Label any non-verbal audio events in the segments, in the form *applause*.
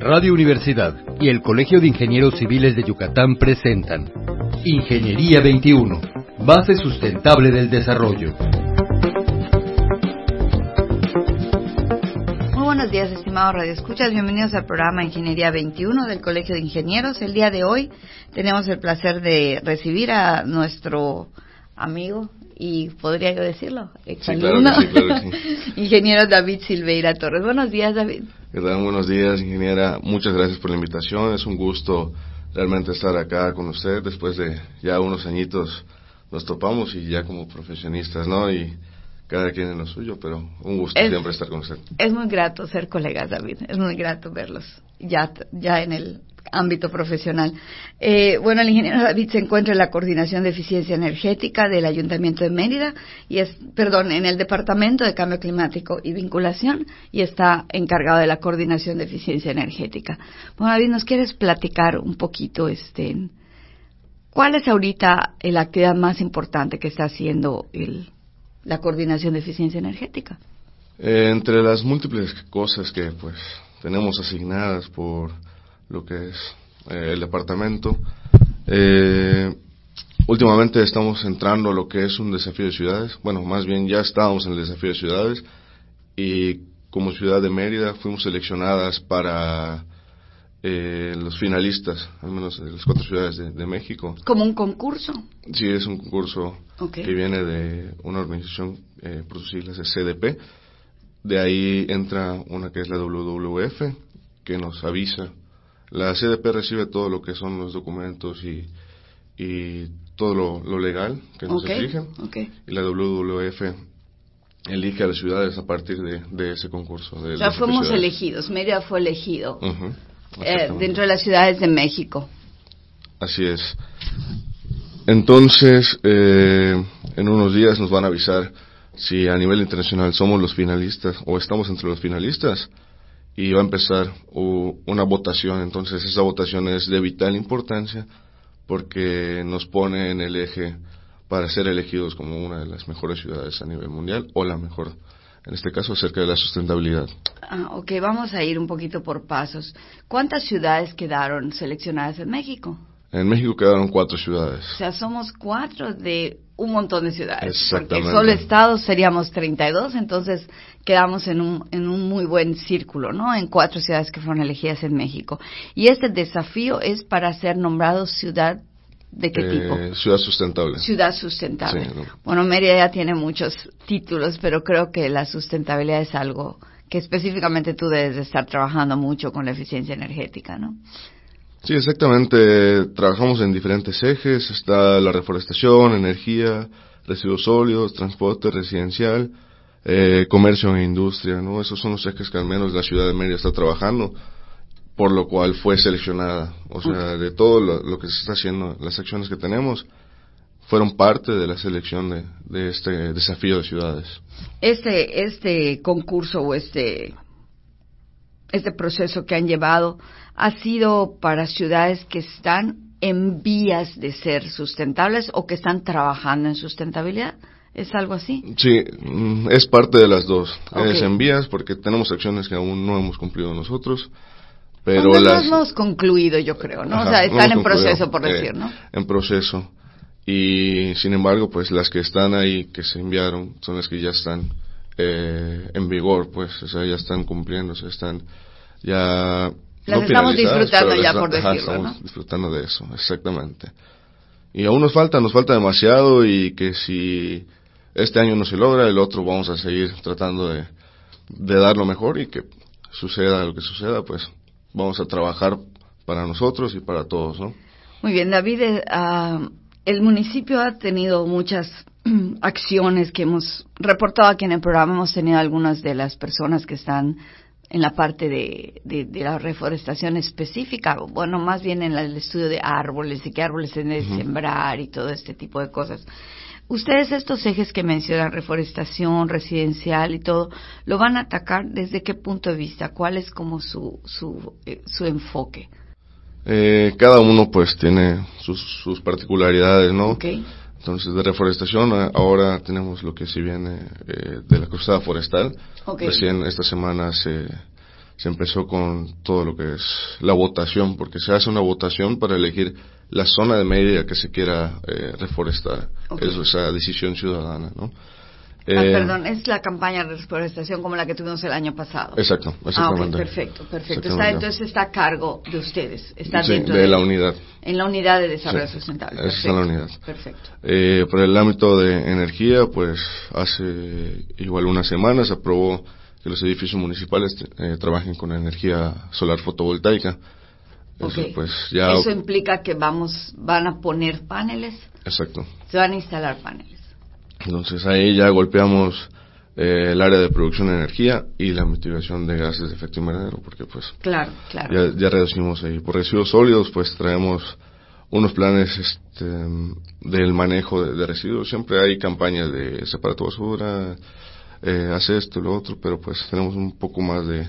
Radio Universidad y el Colegio de Ingenieros Civiles de Yucatán presentan Ingeniería 21, base sustentable del desarrollo. Muy buenos días, estimados radioescuchas. Bienvenidos al programa Ingeniería 21 del Colegio de Ingenieros. El día de hoy tenemos el placer de recibir a nuestro amigo y podría yo decirlo, *laughs* ingeniero David Silveira Torres. Buenos días, David. ¿Qué tal? Buenos días, ingeniera. Muchas gracias por la invitación. Es un gusto realmente estar acá con usted. Después de ya unos añitos nos topamos y ya como profesionistas, ¿no? Y cada quien en lo suyo, pero un gusto siempre estar con usted. Es muy grato ser colegas, David. Es muy grato verlos ya, ya en el ámbito profesional. Eh, bueno, el ingeniero David se encuentra en la coordinación de eficiencia energética del Ayuntamiento de Mérida y es, perdón, en el Departamento de Cambio Climático y Vinculación y está encargado de la coordinación de eficiencia energética. Bueno, David, ¿nos quieres platicar un poquito, este, cuál es ahorita la actividad más importante que está haciendo el, la coordinación de eficiencia energética? Eh, entre las múltiples cosas que, pues, tenemos asignadas por lo que es eh, el departamento. Eh, últimamente estamos entrando a lo que es un desafío de ciudades. Bueno, más bien ya estábamos en el desafío de ciudades y como ciudad de Mérida fuimos seleccionadas para eh, los finalistas, al menos de las cuatro ciudades de, México. ¿Como un concurso? Sí, es un concurso que viene de una organización, eh, por sus siglas es CDP. De ahí entra una que es la WWF, que nos avisa la CDP recibe todo lo que son los documentos y, y todo lo, legal que nos exigen. Y la WWF elige a las ciudades a partir de, ese concurso. De ya fuimos elegidos, Mérida fue elegido eh, dentro de las ciudades de México. Así es. Entonces, eh, en unos días nos van a avisar si a nivel internacional somos los finalistas o estamos entre los finalistas y va a empezar una votación. Entonces esa votación es de vital importancia porque nos pone en el eje para ser elegidos como una de las mejores ciudades a nivel mundial o la mejor, en este caso acerca de la sustentabilidad. Ah, ok, vamos a ir un poquito por pasos. ¿Cuántas ciudades quedaron seleccionadas en México? En México quedaron cuatro ciudades. O sea, somos cuatro de un montón de ciudades. Porque solo estados seríamos 32, entonces quedamos en un, en un muy buen círculo, ¿no? En cuatro ciudades que fueron elegidas en México. Y este desafío es para ser nombrado ciudad ¿De qué tipo? Eh, ciudad sustentable. Ciudad sustentable. Bueno, Mérida ya tiene muchos títulos, pero creo que la sustentabilidad es algo que específicamente tú debes de estar trabajando mucho con la eficiencia energética, ¿no? Sí, exactamente. Trabajamos en diferentes ejes. Está la reforestación, energía, residuos sólidos, transporte residencial, eh, comercio e industria, ¿no? Esos son los ejes que al menos la ciudad de Mérida está trabajando, por lo cual fue seleccionada. O sea, de todo lo, que se está haciendo, las acciones que tenemos, fueron parte de la selección de, de este desafío de ciudades. Este, este concurso o este, este proceso que han llevado ha sido para ciudades que están en vías de ser sustentables o que están trabajando en sustentabilidad. ¿Es algo así? Sí, mm, es parte de las dos. Es en vías porque tenemos acciones que aún no hemos cumplido nosotros. Pero las... no hemos concluido, yo creo, ¿no? o sea, están en proceso, por decir, ¿no? En proceso. Y sin embargo, pues las que están ahí, que se enviaron, son las que ya están eh, en vigor, pues, o sea, ya están cumpliendo, o están ya las estamos disfrutando ya, por decirlo, estamos disfrutando de eso, exactamente. Y aún nos falta, nos falta demasiado y que si este año no se logra, el otro vamos a seguir tratando de, de dar lo mejor y que suceda lo que suceda, pues vamos a trabajar para nosotros y para todos, ¿no? Muy bien, David, ah, el municipio ha tenido muchas *clears throat* acciones que hemos reportado aquí en el programa. Hemos tenido algunas de las personas que están en la parte de, de, la reforestación específica, bueno, más bien en el estudio de árboles y qué árboles se deben sembrar y todo este tipo de cosas. Ustedes estos ejes que mencionan, reforestación, residencial y todo, ¿lo van a atacar desde qué punto de vista? ¿Cuál es como su, su, eh, su enfoque? Eh, cada uno pues tiene sus, sus particularidades, ¿no? Okay. Entonces, de reforestación, ahora tenemos lo que si viene eh, de la cruzada forestal. Recién esta semana se, se empezó con todo lo que es la votación, porque se hace una votación para elegir la zona de media que se quiera eh, reforestar. Es esa decisión ciudadana, ¿no? Ah, eh, perdón, es la campaña de reforestación como la que tuvimos el año pasado. Exacto, exactamente. Ah, perfecto, perfecto. entonces está a cargo de ustedes. Está sí, de, la unidad. En la unidad de desarrollo sustentable. Esa es la unidad. Perfecto. Eh, por el ámbito de energía, pues hace igual unas semanas se aprobó que los edificios municipales eh, trabajen con energía solar fotovoltaica. Eso, pues, ya... Eso implica que vamos, van a poner paneles. Exacto. Se van a instalar paneles. Entonces ahí ya golpeamos eh, el área de producción de energía y la mitigación de gases de efecto invernadero, porque pues claro, claro. Ya, reducimos ahí. Por residuos sólidos, pues traemos unos planes este, del manejo de, residuos. Siempre hay campañas de separa tu basura, eh, hace esto y lo otro, pero pues tenemos un poco más de,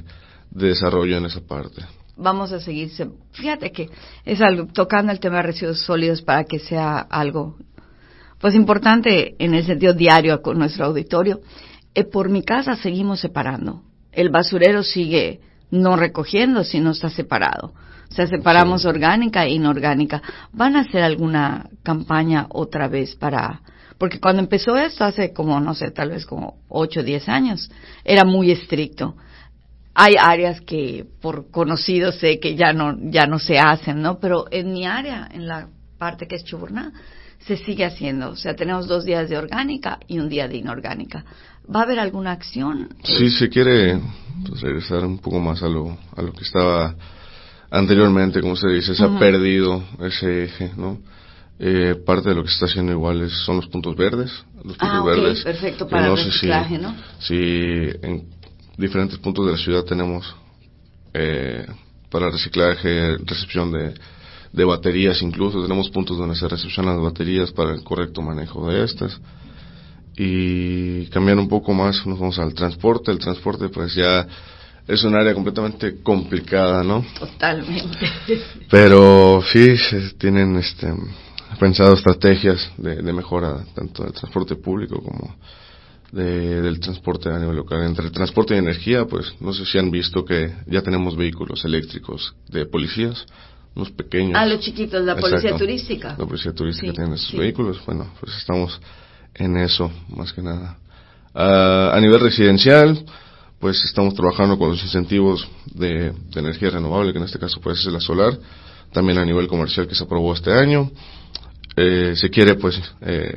de desarrollo en esa parte vamos a seguir. Fíjate que es algo, tocando el tema de residuos sólidos para que sea algo pues importante en el sentido diario con nuestro auditorio. Eh, por mi casa seguimos separando. El basurero sigue no recogiendo si no está separado. O sea, separamos orgánica e inorgánica. ¿Van a hacer alguna campaña otra vez para...? Porque cuando empezó esto, hace como, no sé, tal vez como 8 o 10 años, era muy estricto. Hay áreas que por conocido sé que ya no, ya no se hacen, ¿no? Pero en mi área, en la parte que es Chuburná, se sigue haciendo. O sea, tenemos dos días de orgánica y un día de inorgánica. ¿Va a haber alguna acción? Sí, se quiere pues, regresar un poco más a lo, a lo que estaba anteriormente, como se dice, se ha perdido ese eje, ¿no? Eh, parte de lo que se está haciendo igual es, son los puntos verdes. Los puntos ah, verdes. perfecto, para el reciclaje, ¿no? Si en diferentes puntos de la ciudad tenemos eh, para reciclaje, recepción de de baterías incluso, tenemos puntos donde se recepcionan las baterías para el correcto manejo de estas. Y cambiando un poco más, nos vamos al transporte, el transporte pues ya es un área completamente complicada, ¿no? Totalmente. *laughs* Pero sí, se tienen este, pensado estrategias de, de mejora tanto del transporte público como de, del transporte a nivel local. Entre el transporte y energía, pues no sé si han visto que ya tenemos vehículos eléctricos de policías unos pequeños. Ah, los chiquitos, la policía turística. La policía turística tiene esos vehículos. Bueno, pues estamos en eso, más que nada. Uh, a nivel residencial, pues estamos trabajando con los incentivos de, energía renovable, que en este caso puede ser la solar. También a nivel comercial que se aprobó este año. Eh, se quiere, pues, eh,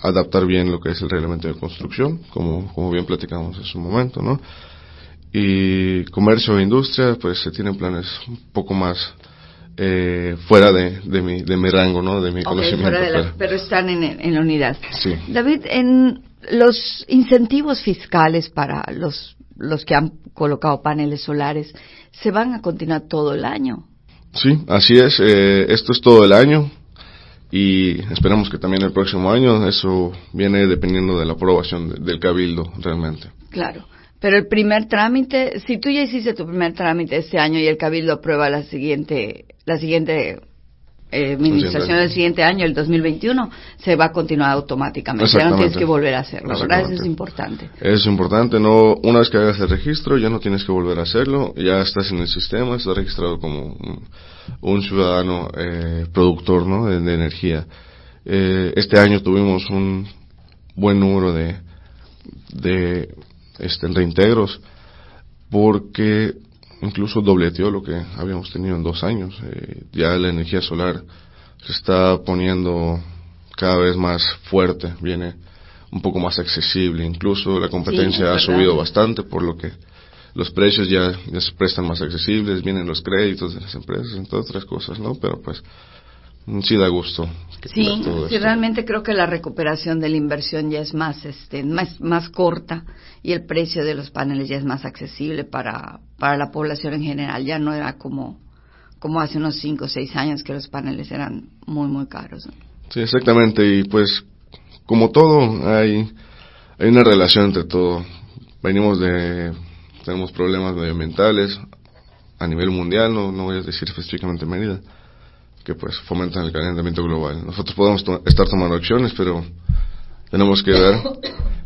adaptar bien lo que es el reglamento de construcción, como, como bien platicamos en su momento, ¿no? Y comercio e industria, pues se tienen planes un poco más eh, fuera de, de, mi, de mi rango, ¿no? De mi conocimiento. pero están en, en, la unidad. Sí. David, en los incentivos fiscales para los, los que han colocado paneles solares, ¿se van a continuar todo el año? Sí, así es. Eh, esto es todo el año y esperamos que también el próximo año eso viene dependiendo de la aprobación del cabildo realmente. Claro. Pero el primer trámite, si tú ya hiciste tu primer trámite este año y el Cabildo aprueba la siguiente, la siguiente eh, administración del siguiente año, el 2021, se va a continuar automáticamente. Ya no tienes que volver a hacerlo, ¿verdad? Eso es importante. Es importante, no, una vez que hagas el registro, ya no tienes que volver a hacerlo, ya estás en el sistema, estás registrado como un, ciudadano eh, productor ¿no? de, energía. Eh, este año tuvimos un buen número de, de este, reintegros, porque incluso dobleteó lo que habíamos tenido en dos años. Eh, ya la energía solar se está poniendo cada vez más fuerte, viene un poco más accesible. Incluso la competencia ha subido bastante, por lo que los precios ya, ya se prestan más accesibles, vienen los créditos de las empresas, entre otras cosas, ¿no? Pero pues sí da gusto. Sí, sí, realmente creo que la recuperación de la inversión ya es más, este, más, más corta y el precio de los paneles ya es más accesible para, para la población en general. Ya no era como, como hace unos 5 o 6 años que los paneles eran muy, muy caros. Sí, exactamente. Y pues, como todo, hay, hay una relación entre todo. Venimos de, tenemos problemas medioambientales a nivel mundial, no, no voy a decir específicamente Mérida que pues fomentan el calentamiento global. Nosotros podemos estar tomando acciones, pero tenemos que ver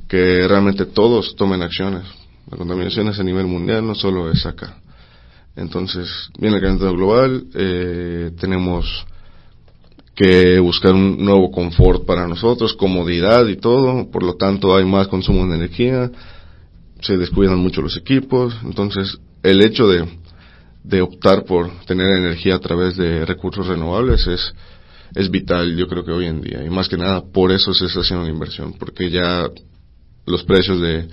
que realmente todos tomen acciones. La contaminación es a nivel mundial, no solo es acá. Entonces, viene el calentamiento global, eh, tenemos que buscar un nuevo confort para nosotros, comodidad y todo, por lo tanto hay más consumo de energía, se descuidan mucho los equipos, entonces el hecho de, de optar por tener energía a través de recursos renovables es, es vital, yo creo que hoy en día, y más que nada por eso se está haciendo una inversión, porque ya los precios de,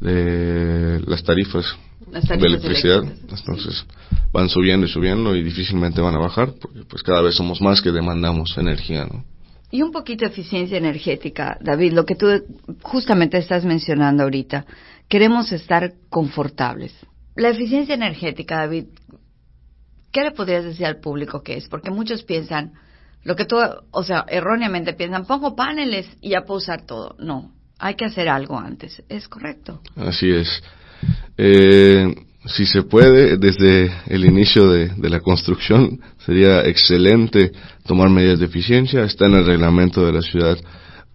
de las tarifas, de electricidad, entonces van subiendo y subiendo y difícilmente van a bajar, porque pues cada vez somos más que demandamos energía, ¿no? Y un poquito de eficiencia energética, David, lo que tú justamente estás mencionando ahorita. Queremos estar confortables. La eficiencia energética, David, ¿qué le podrías decir al público que es? Porque muchos piensan, lo que tú, o sea, erróneamente piensan, pongo paneles y ya puedo usar todo. No, hay que hacer algo antes. ¿Es correcto? Así es. Eh, si se puede, desde el inicio de, la construcción, sería excelente tomar medidas de eficiencia. Está en el reglamento de la ciudad.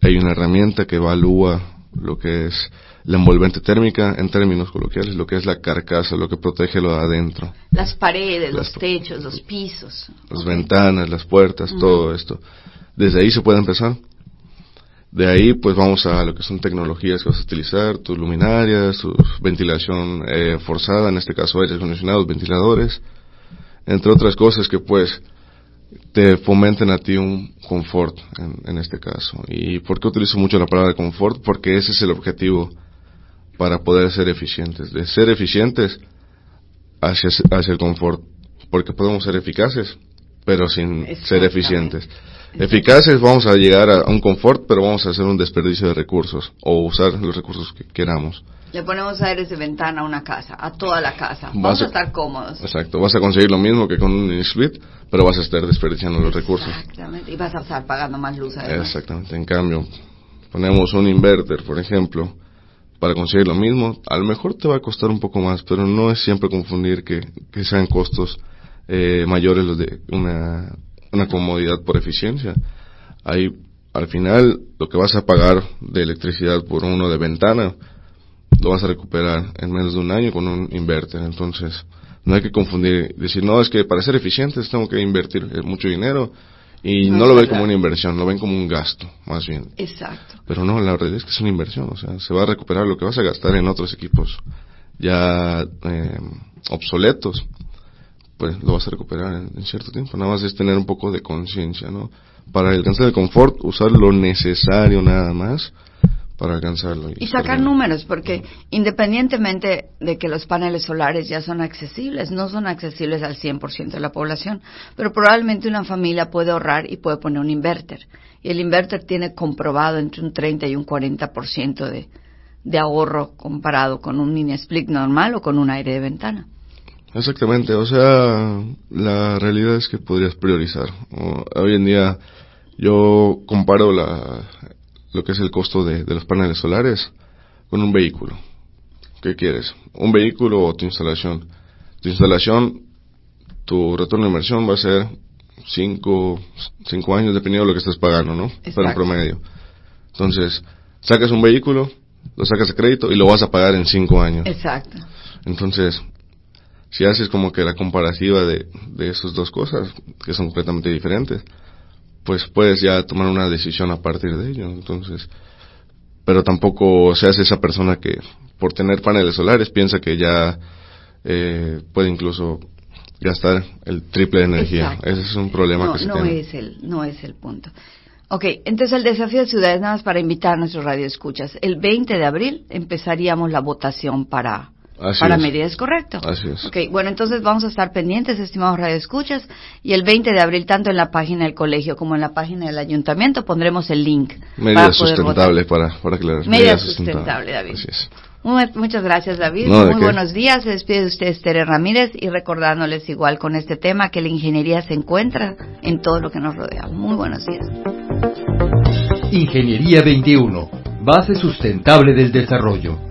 Hay una herramienta que evalúa lo que es la envolvente térmica, en términos coloquiales, lo que es la carcasa, lo que protege lo de adentro. Las paredes, los techos, los pisos. Las ventanas, las puertas, todo esto. Desde ahí se puede empezar. De ahí, pues vamos a lo que son tecnologías que vas a utilizar, tus luminarias, tu ventilación eh, forzada, en este caso aires acondicionados, ventiladores, entre otras cosas que pues te fomenten a ti un confort en, este caso. ¿Y por qué utilizo mucho la palabra confort? Porque ese es el objetivo para poder ser eficientes. De ser eficientes hacia, hacia el confort. Porque podemos ser eficaces, pero sin ser eficientes. Eficaces vamos a llegar a, un confort, pero vamos a hacer un desperdicio de recursos o usar los recursos que queramos. Le ponemos aires de ventana a una casa, a toda la casa. Vamos a, estar cómodos. Exacto, vas a conseguir lo mismo que con un split, pero vas a estar desperdiciando los recursos. Exactamente, y vas a estar pagando más luz además. Exactamente, en cambio, ponemos un inverter, por ejemplo, para conseguir lo mismo, a lo mejor te va a costar un poco más, pero no es siempre confundir que, sean costos eh, mayores los de una una comodidad por eficiencia. Ahí, al final, lo que vas a pagar de electricidad por uno de ventana, lo vas a recuperar en menos de un año con un inverter. Entonces, no hay que confundir, decir, no, es que para ser eficientes tengo que invertir mucho dinero y no, lo ven como una inversión, lo ven como un gasto, más bien. Exacto. Pero no, la realidad es que es una inversión, o sea, se va a recuperar lo que vas a gastar en otros equipos ya eh, obsoletos pues lo vas a recuperar en, cierto tiempo. Nada más es tener un poco de conciencia, ¿no? Para alcanzar el confort, usar lo necesario nada más para alcanzarlo. Y, sacar números, porque independientemente de que los paneles solares ya son accesibles, no son accesibles al 100% de la población, pero probablemente una familia puede ahorrar y puede poner un inverter. Y el inverter tiene comprobado entre un 30 y un 40% de, de ahorro comparado con un mini split normal o con un aire de ventana. Exactamente, o sea, la realidad es que podrías priorizar. Hoy en día yo comparo la, lo que es el costo de, los paneles solares con un vehículo. ¿Qué quieres? ¿Un vehículo o tu instalación? Tu instalación, tu retorno de inversión va a ser cinco, cinco años dependiendo de lo que estés pagando, ¿no? Para un promedio. Entonces, sacas un vehículo, lo sacas a crédito y lo vas a pagar en cinco años. Exacto. Entonces, si haces como que la comparativa de, de esas dos cosas, que son completamente diferentes, pues puedes ya tomar una decisión a partir de ello. Entonces, pero tampoco se hace esa persona que por tener paneles solares piensa que ya eh, puede incluso gastar el triple de energía. Ese es un problema que se no Es el, no es el punto. Ok, entonces el desafío de ciudades, nada más para invitar a nuestros radioescuchas. El 20 de abril empezaríamos la votación para para medidas, correcto. Así es. Ok, bueno, entonces vamos a estar pendientes, estimados radioescuchas, y el 20 de abril, tanto en la página del colegio como en la página del ayuntamiento, pondremos el link. Medidas sustentables para, para aclarar. Medidas sustentables, David. Así es. muchas gracias, David. Muy buenos días. Se despide de usted, Tere Ramírez, y recordándoles igual con este tema que la ingeniería se encuentra en todo lo que nos rodea. Muy buenos días. Ingeniería 21, base sustentable del desarrollo.